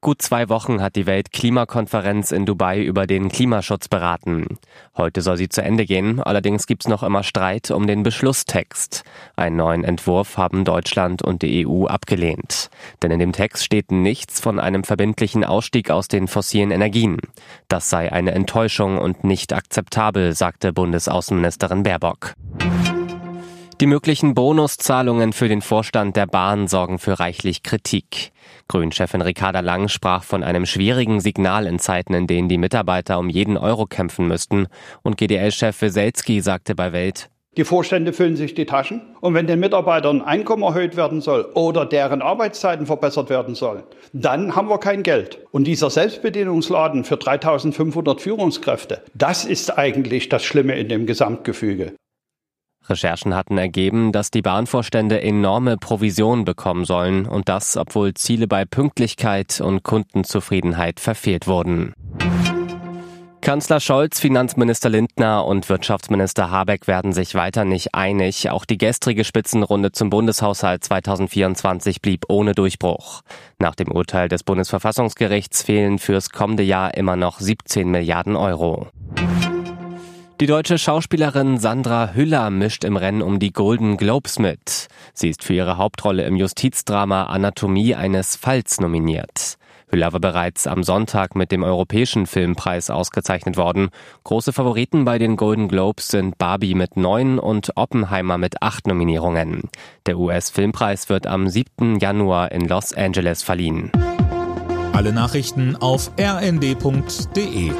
Gut zwei Wochen hat die Weltklimakonferenz in Dubai über den Klimaschutz beraten. Heute soll sie zu Ende gehen, allerdings gibt's noch immer Streit um den Beschlusstext. Einen neuen Entwurf haben Deutschland und die EU abgelehnt. Denn in dem Text steht nichts von einem verbindlichen Ausstieg aus den fossilen Energien. Das sei eine Enttäuschung und nicht akzeptabel, sagte Bundesaußenministerin Baerbock. Die möglichen Bonuszahlungen für den Vorstand der Bahn sorgen für reichlich Kritik. Grünchefin Ricarda Lang sprach von einem schwierigen Signal in Zeiten, in denen die Mitarbeiter um jeden Euro kämpfen müssten. Und GDL-Chef Weselski sagte bei Welt, die Vorstände füllen sich die Taschen. Und wenn den Mitarbeitern Einkommen erhöht werden soll oder deren Arbeitszeiten verbessert werden sollen, dann haben wir kein Geld. Und dieser Selbstbedienungsladen für 3500 Führungskräfte, das ist eigentlich das Schlimme in dem Gesamtgefüge. Recherchen hatten ergeben, dass die Bahnvorstände enorme Provisionen bekommen sollen und das, obwohl Ziele bei Pünktlichkeit und Kundenzufriedenheit verfehlt wurden. Kanzler Scholz, Finanzminister Lindner und Wirtschaftsminister Habeck werden sich weiter nicht einig. Auch die gestrige Spitzenrunde zum Bundeshaushalt 2024 blieb ohne Durchbruch. Nach dem Urteil des Bundesverfassungsgerichts fehlen fürs kommende Jahr immer noch 17 Milliarden Euro. Die deutsche Schauspielerin Sandra Hüller mischt im Rennen um die Golden Globes mit. Sie ist für ihre Hauptrolle im Justizdrama Anatomie eines Falls nominiert. Hüller war bereits am Sonntag mit dem Europäischen Filmpreis ausgezeichnet worden. Große Favoriten bei den Golden Globes sind Barbie mit neun und Oppenheimer mit acht Nominierungen. Der US-Filmpreis wird am 7. Januar in Los Angeles verliehen. Alle Nachrichten auf rnd.de